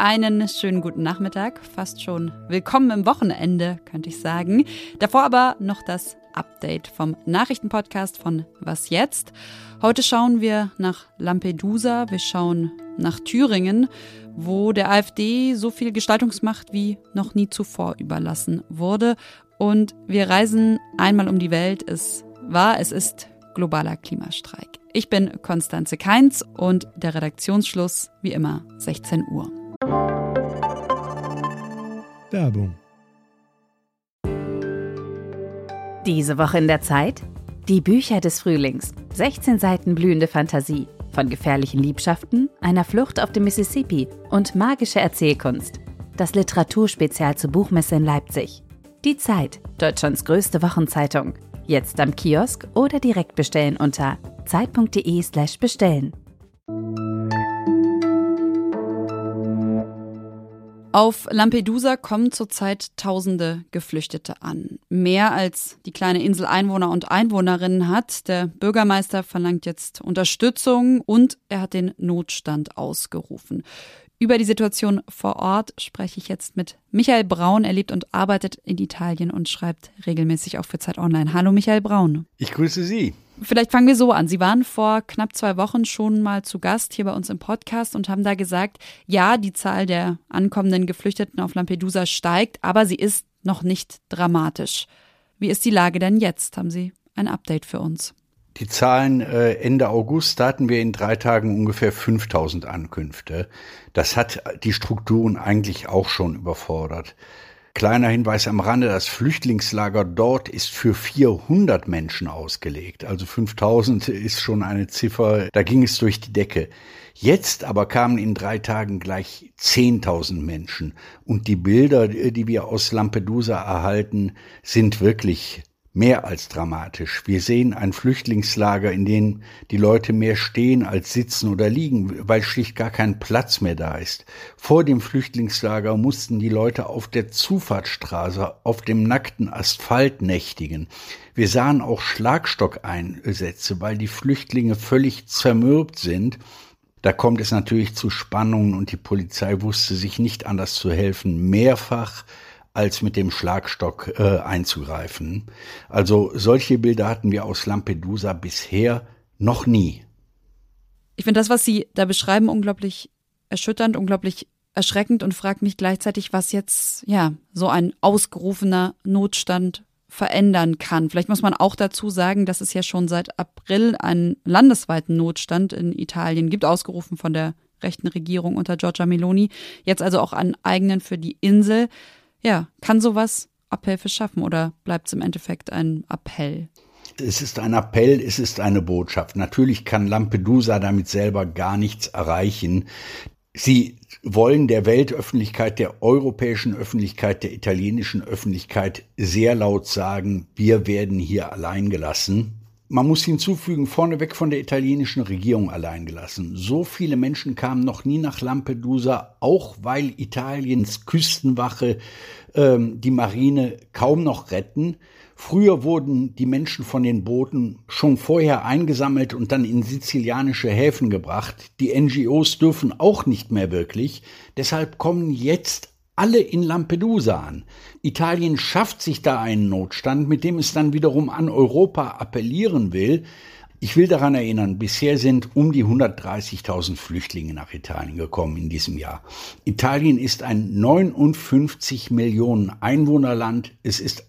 Einen schönen guten Nachmittag, fast schon willkommen im Wochenende, könnte ich sagen. Davor aber noch das Update vom Nachrichtenpodcast von Was jetzt? Heute schauen wir nach Lampedusa, wir schauen nach Thüringen, wo der AfD so viel Gestaltungsmacht wie noch nie zuvor überlassen wurde. Und wir reisen einmal um die Welt. Es war, es ist globaler Klimastreik. Ich bin Konstanze Keinz und der Redaktionsschluss wie immer 16 Uhr. Werbung. Diese Woche in der Zeit? Die Bücher des Frühlings. 16 Seiten blühende Fantasie. Von gefährlichen Liebschaften, einer Flucht auf dem Mississippi und magische Erzählkunst. Das Literaturspezial zur Buchmesse in Leipzig. Die Zeit, Deutschlands größte Wochenzeitung. Jetzt am Kiosk oder direkt bestellen unter zeit.de/slash bestellen. Auf Lampedusa kommen zurzeit tausende Geflüchtete an. Mehr als die kleine Insel Einwohner und Einwohnerinnen hat. Der Bürgermeister verlangt jetzt Unterstützung und er hat den Notstand ausgerufen. Über die Situation vor Ort spreche ich jetzt mit Michael Braun. Er lebt und arbeitet in Italien und schreibt regelmäßig auch für Zeit Online. Hallo Michael Braun. Ich grüße Sie. Vielleicht fangen wir so an. Sie waren vor knapp zwei Wochen schon mal zu Gast hier bei uns im Podcast und haben da gesagt, ja, die Zahl der ankommenden Geflüchteten auf Lampedusa steigt, aber sie ist noch nicht dramatisch. Wie ist die Lage denn jetzt? Haben Sie ein Update für uns? Die Zahlen äh, Ende August, da hatten wir in drei Tagen ungefähr 5000 Ankünfte. Das hat die Strukturen eigentlich auch schon überfordert. Kleiner Hinweis am Rande, das Flüchtlingslager dort ist für 400 Menschen ausgelegt. Also 5000 ist schon eine Ziffer, da ging es durch die Decke. Jetzt aber kamen in drei Tagen gleich 10.000 Menschen. Und die Bilder, die wir aus Lampedusa erhalten, sind wirklich mehr als dramatisch. Wir sehen ein Flüchtlingslager, in dem die Leute mehr stehen als sitzen oder liegen, weil schlicht gar kein Platz mehr da ist. Vor dem Flüchtlingslager mussten die Leute auf der Zufahrtsstraße auf dem nackten Asphalt nächtigen. Wir sahen auch Schlagstockeinsätze, weil die Flüchtlinge völlig zermürbt sind. Da kommt es natürlich zu Spannungen und die Polizei wusste sich nicht anders zu helfen. Mehrfach als mit dem Schlagstock äh, einzugreifen. Also solche Bilder hatten wir aus Lampedusa bisher noch nie. Ich finde das, was Sie da beschreiben, unglaublich erschütternd, unglaublich erschreckend und frage mich gleichzeitig, was jetzt ja so ein ausgerufener Notstand verändern kann. Vielleicht muss man auch dazu sagen, dass es ja schon seit April einen landesweiten Notstand in Italien gibt, ausgerufen von der rechten Regierung unter Giorgia Meloni. Jetzt also auch einen eigenen für die Insel. Ja, kann sowas Abhilfe schaffen oder bleibt es im Endeffekt ein Appell? Es ist ein Appell, es ist eine Botschaft. Natürlich kann Lampedusa damit selber gar nichts erreichen. Sie wollen der Weltöffentlichkeit, der europäischen Öffentlichkeit, der italienischen Öffentlichkeit sehr laut sagen, wir werden hier allein gelassen. Man muss hinzufügen, vorneweg von der italienischen Regierung allein gelassen. So viele Menschen kamen noch nie nach Lampedusa, auch weil Italiens Küstenwache ähm, die Marine kaum noch retten. Früher wurden die Menschen von den Booten schon vorher eingesammelt und dann in sizilianische Häfen gebracht. Die NGOs dürfen auch nicht mehr wirklich. Deshalb kommen jetzt alle in Lampedusa an. Italien schafft sich da einen Notstand, mit dem es dann wiederum an Europa appellieren will. Ich will daran erinnern, bisher sind um die 130.000 Flüchtlinge nach Italien gekommen in diesem Jahr. Italien ist ein 59 Millionen Einwohnerland. Es ist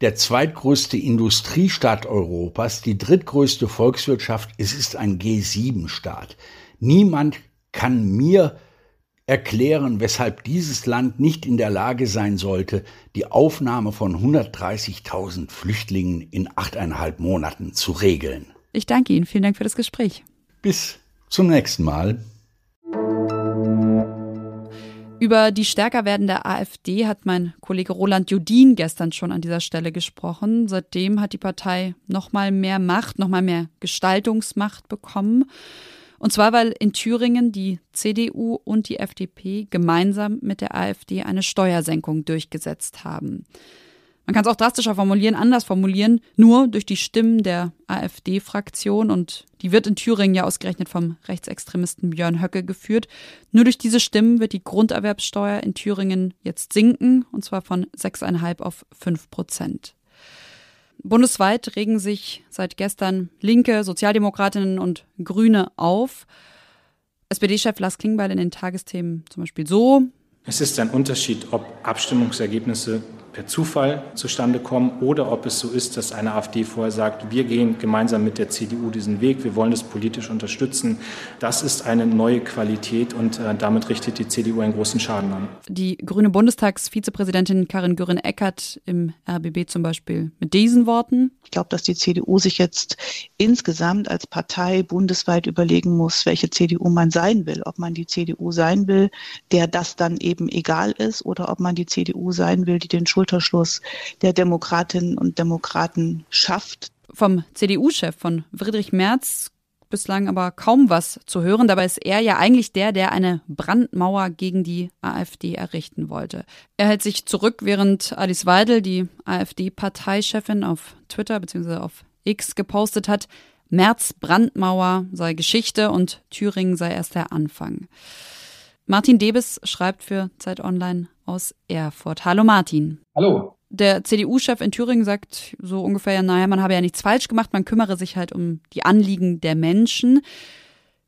der zweitgrößte Industriestaat Europas, die drittgrößte Volkswirtschaft. Es ist ein G7-Staat. Niemand kann mir erklären, weshalb dieses Land nicht in der Lage sein sollte, die Aufnahme von 130.000 Flüchtlingen in achteinhalb Monaten zu regeln. Ich danke Ihnen. Vielen Dank für das Gespräch. Bis zum nächsten Mal. Über die stärker werdende AfD hat mein Kollege Roland Judin gestern schon an dieser Stelle gesprochen. Seitdem hat die Partei noch mal mehr Macht, noch mal mehr Gestaltungsmacht bekommen. Und zwar, weil in Thüringen die CDU und die FDP gemeinsam mit der AfD eine Steuersenkung durchgesetzt haben. Man kann es auch drastischer formulieren, anders formulieren, nur durch die Stimmen der AfD-Fraktion und die wird in Thüringen ja ausgerechnet vom Rechtsextremisten Björn Höcke geführt. Nur durch diese Stimmen wird die Grunderwerbsteuer in Thüringen jetzt sinken und zwar von 6,5 auf 5 Prozent. Bundesweit regen sich seit gestern Linke, Sozialdemokratinnen und Grüne auf. SPD-Chef Lars Klingbeil in den Tagesthemen zum Beispiel so. Es ist ein Unterschied, ob Abstimmungsergebnisse per Zufall zustande kommen oder ob es so ist, dass eine AfD vorher sagt, wir gehen gemeinsam mit der CDU diesen Weg, wir wollen das politisch unterstützen. Das ist eine neue Qualität und äh, damit richtet die CDU einen großen Schaden an. Die grüne Bundestagsvizepräsidentin Karin Göring-Eckert im RBB zum Beispiel mit diesen Worten. Ich glaube, dass die CDU sich jetzt insgesamt als Partei bundesweit überlegen muss, welche CDU man sein will. Ob man die CDU sein will, der das dann eben egal ist, oder ob man die CDU sein will, die den Schuld Schulterschluss der Demokratinnen und Demokraten schafft. Vom CDU-Chef von Friedrich Merz bislang aber kaum was zu hören. Dabei ist er ja eigentlich der, der eine Brandmauer gegen die AfD errichten wollte. Er hält sich zurück, während Alice Weidel, die AfD-Parteichefin, auf Twitter bzw. auf X gepostet hat, Merz Brandmauer sei Geschichte und Thüringen sei erst der Anfang. Martin Debes schreibt für Zeit Online aus Erfurt. Hallo Martin. Hallo. Der CDU-Chef in Thüringen sagt so ungefähr, ja, naja, man habe ja nichts falsch gemacht, man kümmere sich halt um die Anliegen der Menschen.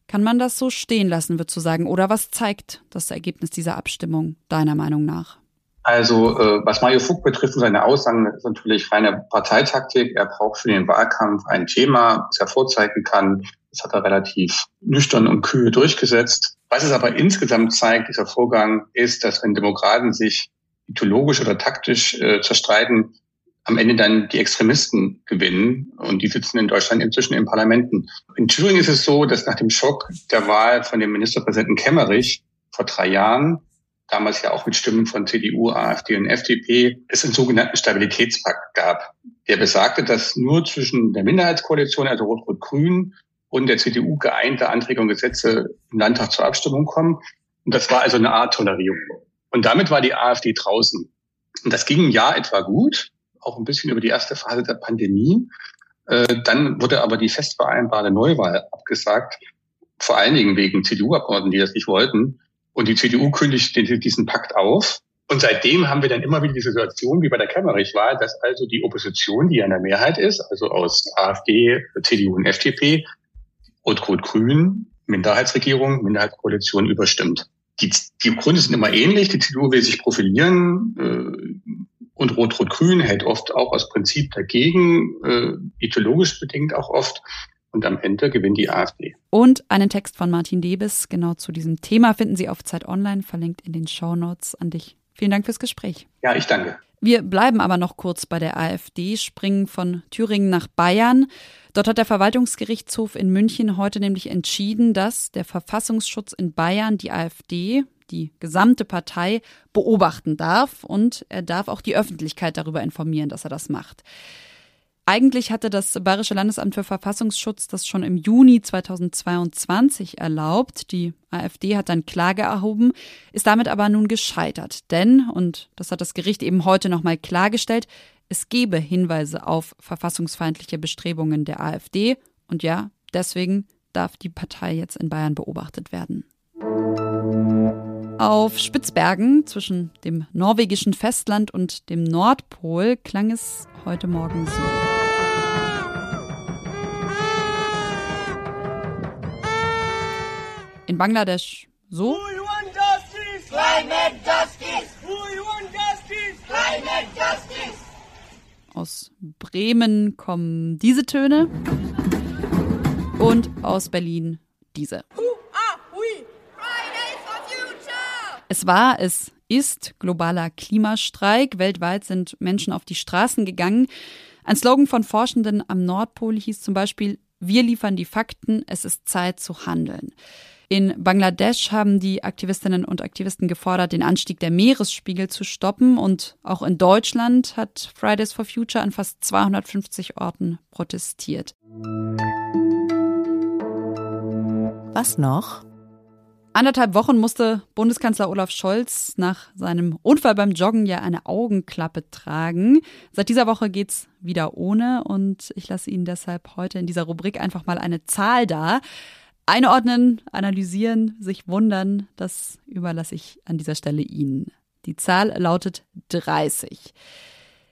Kann man das so stehen lassen, würdest du sagen? Oder was zeigt das Ergebnis dieser Abstimmung deiner Meinung nach? Also äh, was Mario Fug betrifft und seine Aussagen, ist natürlich reine Parteitaktik. Er braucht für den Wahlkampf ein Thema, das er vorzeigen kann. Das hat er relativ nüchtern und kühl durchgesetzt. Was es aber insgesamt zeigt, dieser Vorgang, ist, dass wenn Demokraten sich ideologisch oder taktisch äh, zerstreiten, am Ende dann die Extremisten gewinnen. Und die sitzen in Deutschland inzwischen in Parlamenten. In Thüringen ist es so, dass nach dem Schock der Wahl von dem Ministerpräsidenten Kemmerich vor drei Jahren, damals ja auch mit Stimmen von CDU, AfD und FDP, es einen sogenannten Stabilitätspakt gab. Der besagte, dass nur zwischen der Minderheitskoalition, also Rot-Rot-Grün, und der CDU geeinte Anträge und Gesetze im Landtag zur Abstimmung kommen. Und das war also eine Art Tolerierung. Und damit war die AfD draußen. Und das ging ein Jahr etwa gut, auch ein bisschen über die erste Phase der Pandemie. Äh, dann wurde aber die fest vereinbarte Neuwahl abgesagt, vor allen Dingen wegen CDU-Abgeordneten, die das nicht wollten. Und die CDU kündigte diesen Pakt auf. Und seitdem haben wir dann immer wieder die Situation, wie bei der Kemmerich-Wahl, dass also die Opposition, die ja in der Mehrheit ist, also aus AfD, CDU und FDP, Rot-Rot-Grün, Minderheitsregierung, Minderheitskoalition überstimmt. Die, die Gründe sind immer ähnlich. Die CDU will sich profilieren äh, und Rot-Rot-Grün hält oft auch aus Prinzip dagegen, äh, ideologisch bedingt auch oft. Und am Ende gewinnt die AfD. Und einen Text von Martin Debes genau zu diesem Thema finden Sie auf Zeit Online, verlinkt in den Show Notes an dich. Vielen Dank fürs Gespräch. Ja, ich danke. Wir bleiben aber noch kurz bei der AfD, springen von Thüringen nach Bayern. Dort hat der Verwaltungsgerichtshof in München heute nämlich entschieden, dass der Verfassungsschutz in Bayern die AfD, die gesamte Partei, beobachten darf und er darf auch die Öffentlichkeit darüber informieren, dass er das macht. Eigentlich hatte das Bayerische Landesamt für Verfassungsschutz das schon im Juni 2022 erlaubt. Die AfD hat dann Klage erhoben, ist damit aber nun gescheitert. Denn, und das hat das Gericht eben heute nochmal klargestellt, es gebe Hinweise auf verfassungsfeindliche Bestrebungen der AfD. Und ja, deswegen darf die Partei jetzt in Bayern beobachtet werden. Auf Spitzbergen zwischen dem norwegischen Festland und dem Nordpol klang es heute Morgen so. Bangladesch so. Aus Bremen kommen diese Töne und aus Berlin diese. Es war, es ist globaler Klimastreik. Weltweit sind Menschen auf die Straßen gegangen. Ein Slogan von Forschenden am Nordpol hieß zum Beispiel, wir liefern die Fakten, es ist Zeit zu handeln. In Bangladesch haben die Aktivistinnen und Aktivisten gefordert, den Anstieg der Meeresspiegel zu stoppen. Und auch in Deutschland hat Fridays for Future an fast 250 Orten protestiert. Was noch? Anderthalb Wochen musste Bundeskanzler Olaf Scholz nach seinem Unfall beim Joggen ja eine Augenklappe tragen. Seit dieser Woche geht's wieder ohne und ich lasse Ihnen deshalb heute in dieser Rubrik einfach mal eine Zahl da. Einordnen, analysieren, sich wundern, das überlasse ich an dieser Stelle Ihnen. Die Zahl lautet 30.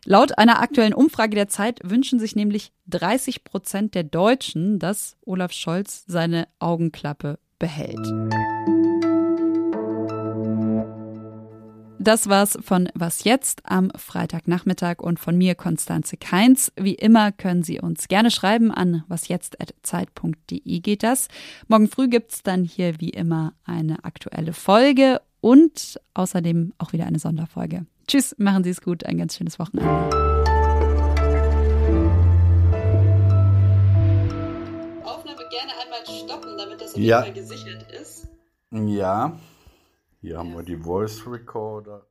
Laut einer aktuellen Umfrage der Zeit wünschen sich nämlich 30 Prozent der Deutschen, dass Olaf Scholz seine Augenklappe behält. Das war's von Was jetzt am Freitagnachmittag und von mir Konstanze Keins. Wie immer können Sie uns gerne schreiben an wasjetzt@zeit.de geht das. Morgen früh gibt's dann hier wie immer eine aktuelle Folge und außerdem auch wieder eine Sonderfolge. Tschüss, machen Sie es gut, ein ganz schönes Wochenende. Aufnahme gerne einmal stoppen, damit das auf Ja. jeden Fall gesichert ist. Ja, hier haben wir die Voice Recorder.